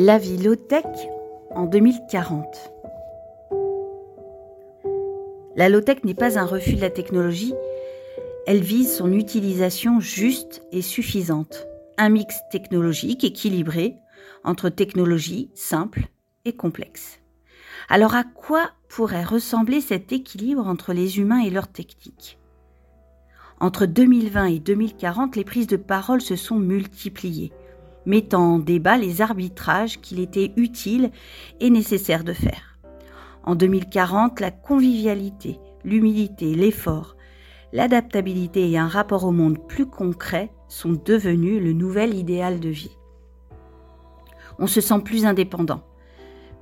La vie low-tech en 2040. La low-tech n'est pas un refus de la technologie, elle vise son utilisation juste et suffisante, un mix technologique équilibré entre technologie simple et complexe. Alors à quoi pourrait ressembler cet équilibre entre les humains et leurs techniques? Entre 2020 et 2040, les prises de parole se sont multipliées mettant en débat les arbitrages qu'il était utile et nécessaire de faire. En 2040, la convivialité, l'humilité, l'effort, l'adaptabilité et un rapport au monde plus concret sont devenus le nouvel idéal de vie. On se sent plus indépendant,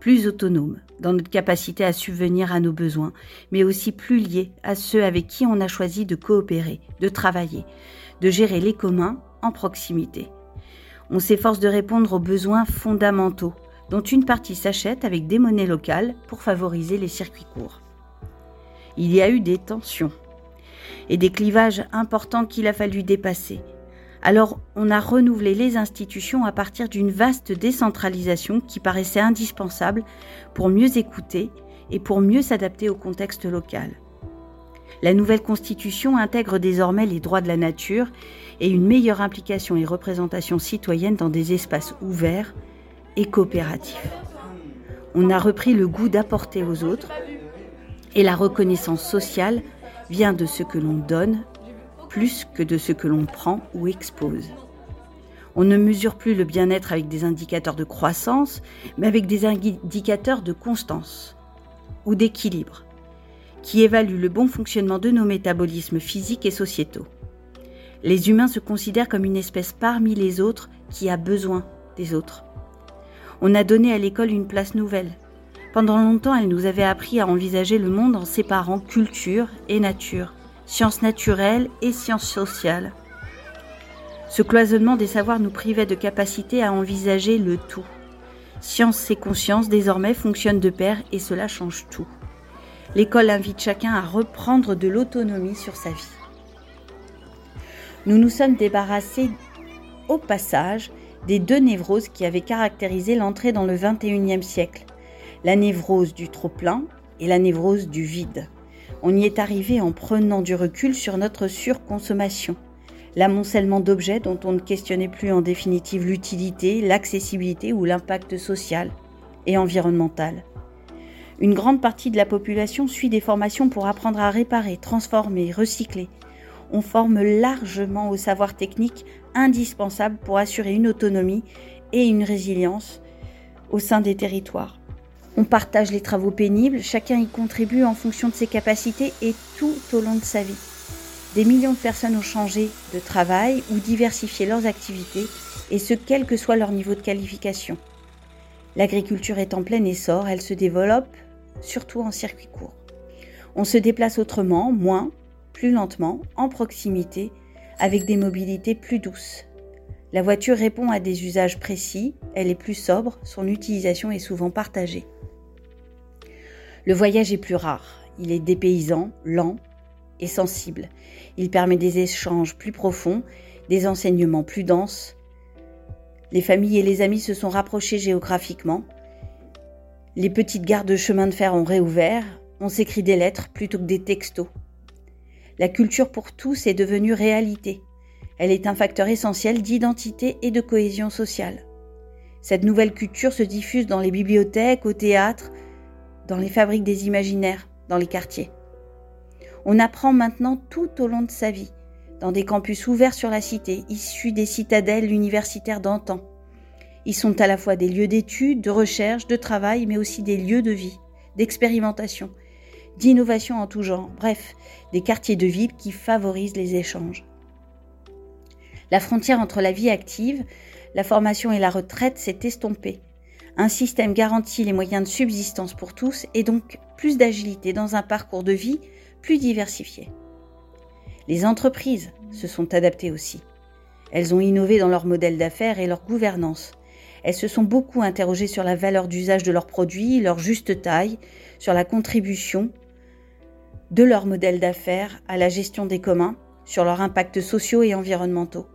plus autonome dans notre capacité à subvenir à nos besoins, mais aussi plus lié à ceux avec qui on a choisi de coopérer, de travailler, de gérer les communs en proximité on s'efforce de répondre aux besoins fondamentaux, dont une partie s'achète avec des monnaies locales pour favoriser les circuits courts. Il y a eu des tensions et des clivages importants qu'il a fallu dépasser. Alors on a renouvelé les institutions à partir d'une vaste décentralisation qui paraissait indispensable pour mieux écouter et pour mieux s'adapter au contexte local. La nouvelle constitution intègre désormais les droits de la nature et une meilleure implication et représentation citoyenne dans des espaces ouverts et coopératifs. On a repris le goût d'apporter aux autres et la reconnaissance sociale vient de ce que l'on donne plus que de ce que l'on prend ou expose. On ne mesure plus le bien-être avec des indicateurs de croissance, mais avec des indicateurs de constance ou d'équilibre qui évalue le bon fonctionnement de nos métabolismes physiques et sociétaux. Les humains se considèrent comme une espèce parmi les autres qui a besoin des autres. On a donné à l'école une place nouvelle. Pendant longtemps, elle nous avait appris à envisager le monde en séparant culture et nature, sciences naturelles et sciences sociales. Ce cloisonnement des savoirs nous privait de capacité à envisager le tout. Science et conscience désormais fonctionnent de pair et cela change tout. L'école invite chacun à reprendre de l'autonomie sur sa vie. Nous nous sommes débarrassés au passage des deux névroses qui avaient caractérisé l'entrée dans le XXIe siècle, la névrose du trop-plein et la névrose du vide. On y est arrivé en prenant du recul sur notre surconsommation, l'amoncellement d'objets dont on ne questionnait plus en définitive l'utilité, l'accessibilité ou l'impact social et environnemental. Une grande partie de la population suit des formations pour apprendre à réparer, transformer, recycler. On forme largement au savoir technique indispensable pour assurer une autonomie et une résilience au sein des territoires. On partage les travaux pénibles, chacun y contribue en fonction de ses capacités et tout au long de sa vie. Des millions de personnes ont changé de travail ou diversifié leurs activités, et ce quel que soit leur niveau de qualification. L'agriculture est en plein essor, elle se développe surtout en circuit court. On se déplace autrement, moins, plus lentement, en proximité, avec des mobilités plus douces. La voiture répond à des usages précis, elle est plus sobre, son utilisation est souvent partagée. Le voyage est plus rare, il est dépaysant, lent et sensible. Il permet des échanges plus profonds, des enseignements plus denses. Les familles et les amis se sont rapprochés géographiquement, les petites gares de chemin de fer ont réouvert, on s'écrit des lettres plutôt que des textos. La culture pour tous est devenue réalité. Elle est un facteur essentiel d'identité et de cohésion sociale. Cette nouvelle culture se diffuse dans les bibliothèques, au théâtre, dans les fabriques des imaginaires, dans les quartiers. On apprend maintenant tout au long de sa vie, dans des campus ouverts sur la cité, issus des citadelles universitaires d'antan. Ils sont à la fois des lieux d'études, de recherche, de travail, mais aussi des lieux de vie, d'expérimentation, d'innovation en tout genre, bref, des quartiers de vie qui favorisent les échanges. La frontière entre la vie active, la formation et la retraite s'est estompée. Un système garantit les moyens de subsistance pour tous et donc plus d'agilité dans un parcours de vie plus diversifié. Les entreprises se sont adaptées aussi. Elles ont innové dans leur modèle d'affaires et leur gouvernance. Elles se sont beaucoup interrogées sur la valeur d'usage de leurs produits, leur juste taille, sur la contribution de leur modèle d'affaires à la gestion des communs, sur leurs impacts sociaux et environnementaux.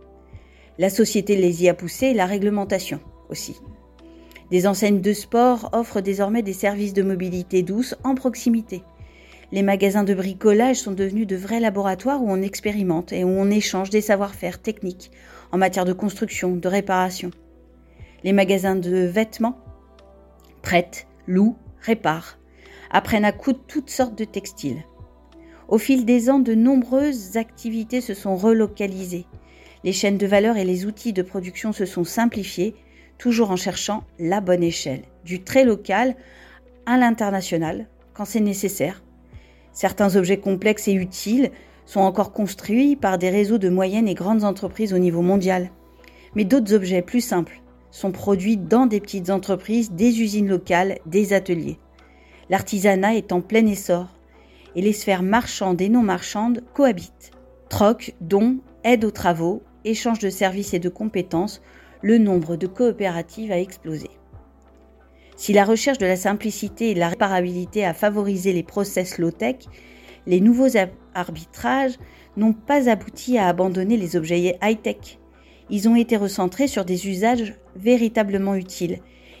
La société les y a poussés, la réglementation aussi. Des enseignes de sport offrent désormais des services de mobilité douce en proximité. Les magasins de bricolage sont devenus de vrais laboratoires où on expérimente et où on échange des savoir-faire techniques en matière de construction, de réparation. Les magasins de vêtements prêtent, louent, réparent, apprennent à coudre toutes sortes de textiles. Au fil des ans, de nombreuses activités se sont relocalisées. Les chaînes de valeur et les outils de production se sont simplifiés, toujours en cherchant la bonne échelle, du très local à l'international, quand c'est nécessaire. Certains objets complexes et utiles sont encore construits par des réseaux de moyennes et grandes entreprises au niveau mondial. Mais d'autres objets plus simples sont produits dans des petites entreprises, des usines locales, des ateliers. L'artisanat est en plein essor et les sphères marchandes et non marchandes cohabitent. Troc, dons, aide aux travaux, échange de services et de compétences, le nombre de coopératives a explosé. Si la recherche de la simplicité et de la réparabilité a favorisé les process low-tech, les nouveaux arbitrages n'ont pas abouti à abandonner les objets high-tech. Ils ont été recentrés sur des usages véritablement utiles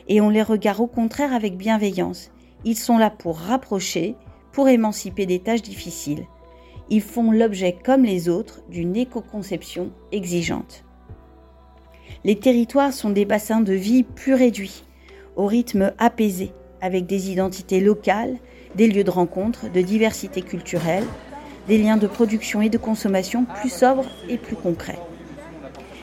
et on les regarde au contraire avec bienveillance. Ils sont là pour rapprocher, pour émanciper des tâches difficiles. Ils font l'objet, comme les autres, d'une éco-conception exigeante. Les territoires sont des bassins de vie plus réduits, au rythme apaisé, avec des identités locales, des lieux de rencontre, de diversité culturelle, des liens de production et de consommation plus sobres et plus concrets.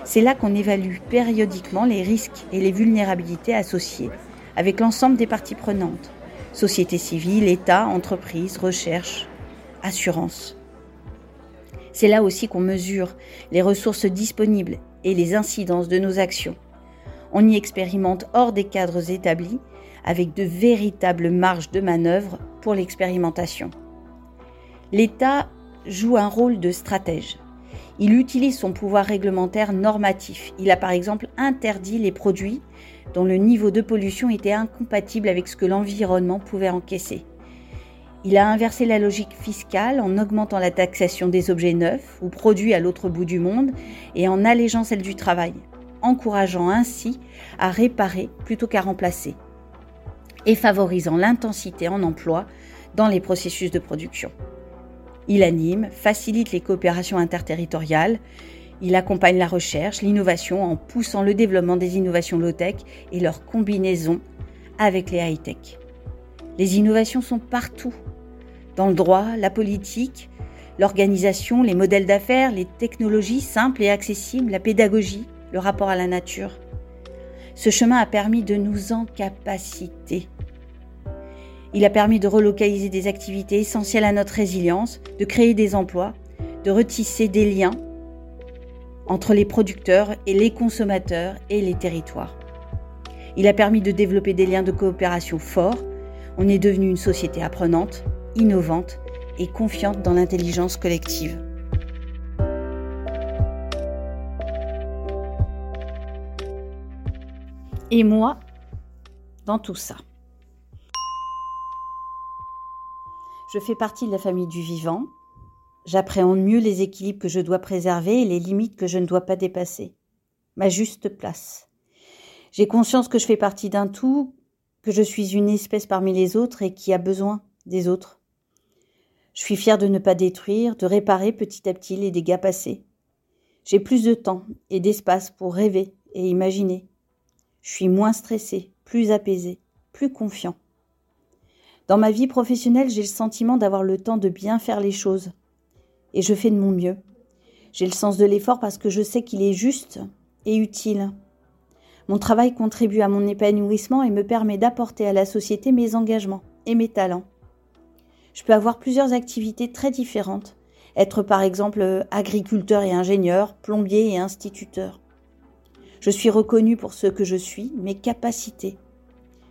C'est là qu'on évalue périodiquement les risques et les vulnérabilités associés, avec l'ensemble des parties prenantes, société civile, État, entreprises, recherche, assurance. C'est là aussi qu'on mesure les ressources disponibles et les incidences de nos actions. On y expérimente hors des cadres établis, avec de véritables marges de manœuvre pour l'expérimentation. L'État joue un rôle de stratège. Il utilise son pouvoir réglementaire normatif. Il a par exemple interdit les produits dont le niveau de pollution était incompatible avec ce que l'environnement pouvait encaisser. Il a inversé la logique fiscale en augmentant la taxation des objets neufs ou produits à l'autre bout du monde et en allégeant celle du travail, encourageant ainsi à réparer plutôt qu'à remplacer et favorisant l'intensité en emploi dans les processus de production. Il anime, facilite les coopérations interterritoriales, il accompagne la recherche, l'innovation en poussant le développement des innovations low-tech et leur combinaison avec les high-tech. Les innovations sont partout, dans le droit, la politique, l'organisation, les modèles d'affaires, les technologies simples et accessibles, la pédagogie, le rapport à la nature. Ce chemin a permis de nous encapaciter. Il a permis de relocaliser des activités essentielles à notre résilience, de créer des emplois, de retisser des liens entre les producteurs et les consommateurs et les territoires. Il a permis de développer des liens de coopération forts. On est devenu une société apprenante, innovante et confiante dans l'intelligence collective. Et moi, dans tout ça. Je fais partie de la famille du vivant. J'appréhende mieux les équilibres que je dois préserver et les limites que je ne dois pas dépasser. Ma juste place. J'ai conscience que je fais partie d'un tout, que je suis une espèce parmi les autres et qui a besoin des autres. Je suis fière de ne pas détruire, de réparer petit à petit les dégâts passés. J'ai plus de temps et d'espace pour rêver et imaginer. Je suis moins stressé, plus apaisé, plus confiant. Dans ma vie professionnelle, j'ai le sentiment d'avoir le temps de bien faire les choses. Et je fais de mon mieux. J'ai le sens de l'effort parce que je sais qu'il est juste et utile. Mon travail contribue à mon épanouissement et me permet d'apporter à la société mes engagements et mes talents. Je peux avoir plusieurs activités très différentes, être par exemple agriculteur et ingénieur, plombier et instituteur. Je suis reconnue pour ce que je suis, mes capacités.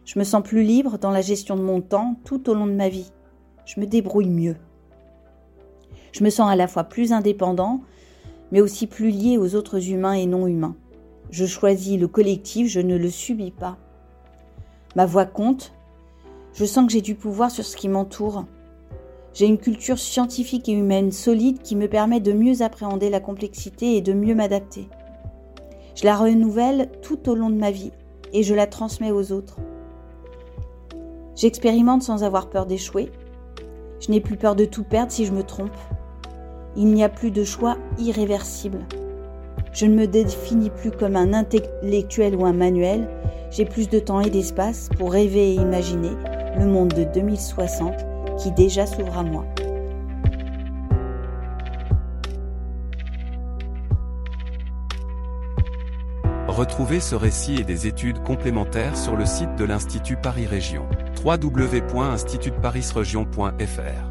Je me sens plus libre dans la gestion de mon temps tout au long de ma vie. Je me débrouille mieux. Je me sens à la fois plus indépendant, mais aussi plus lié aux autres humains et non humains. Je choisis le collectif, je ne le subis pas. Ma voix compte. Je sens que j'ai du pouvoir sur ce qui m'entoure. J'ai une culture scientifique et humaine solide qui me permet de mieux appréhender la complexité et de mieux m'adapter. Je la renouvelle tout au long de ma vie, et je la transmets aux autres. J'expérimente sans avoir peur d'échouer. Je n'ai plus peur de tout perdre si je me trompe. Il n'y a plus de choix irréversible. Je ne me définis plus comme un intellectuel ou un manuel. J'ai plus de temps et d'espace pour rêver et imaginer le monde de 2060 qui déjà s'ouvre à moi. Retrouvez ce récit et des études complémentaires sur le site de l'Institut Paris Région. www.institutparisregion.fr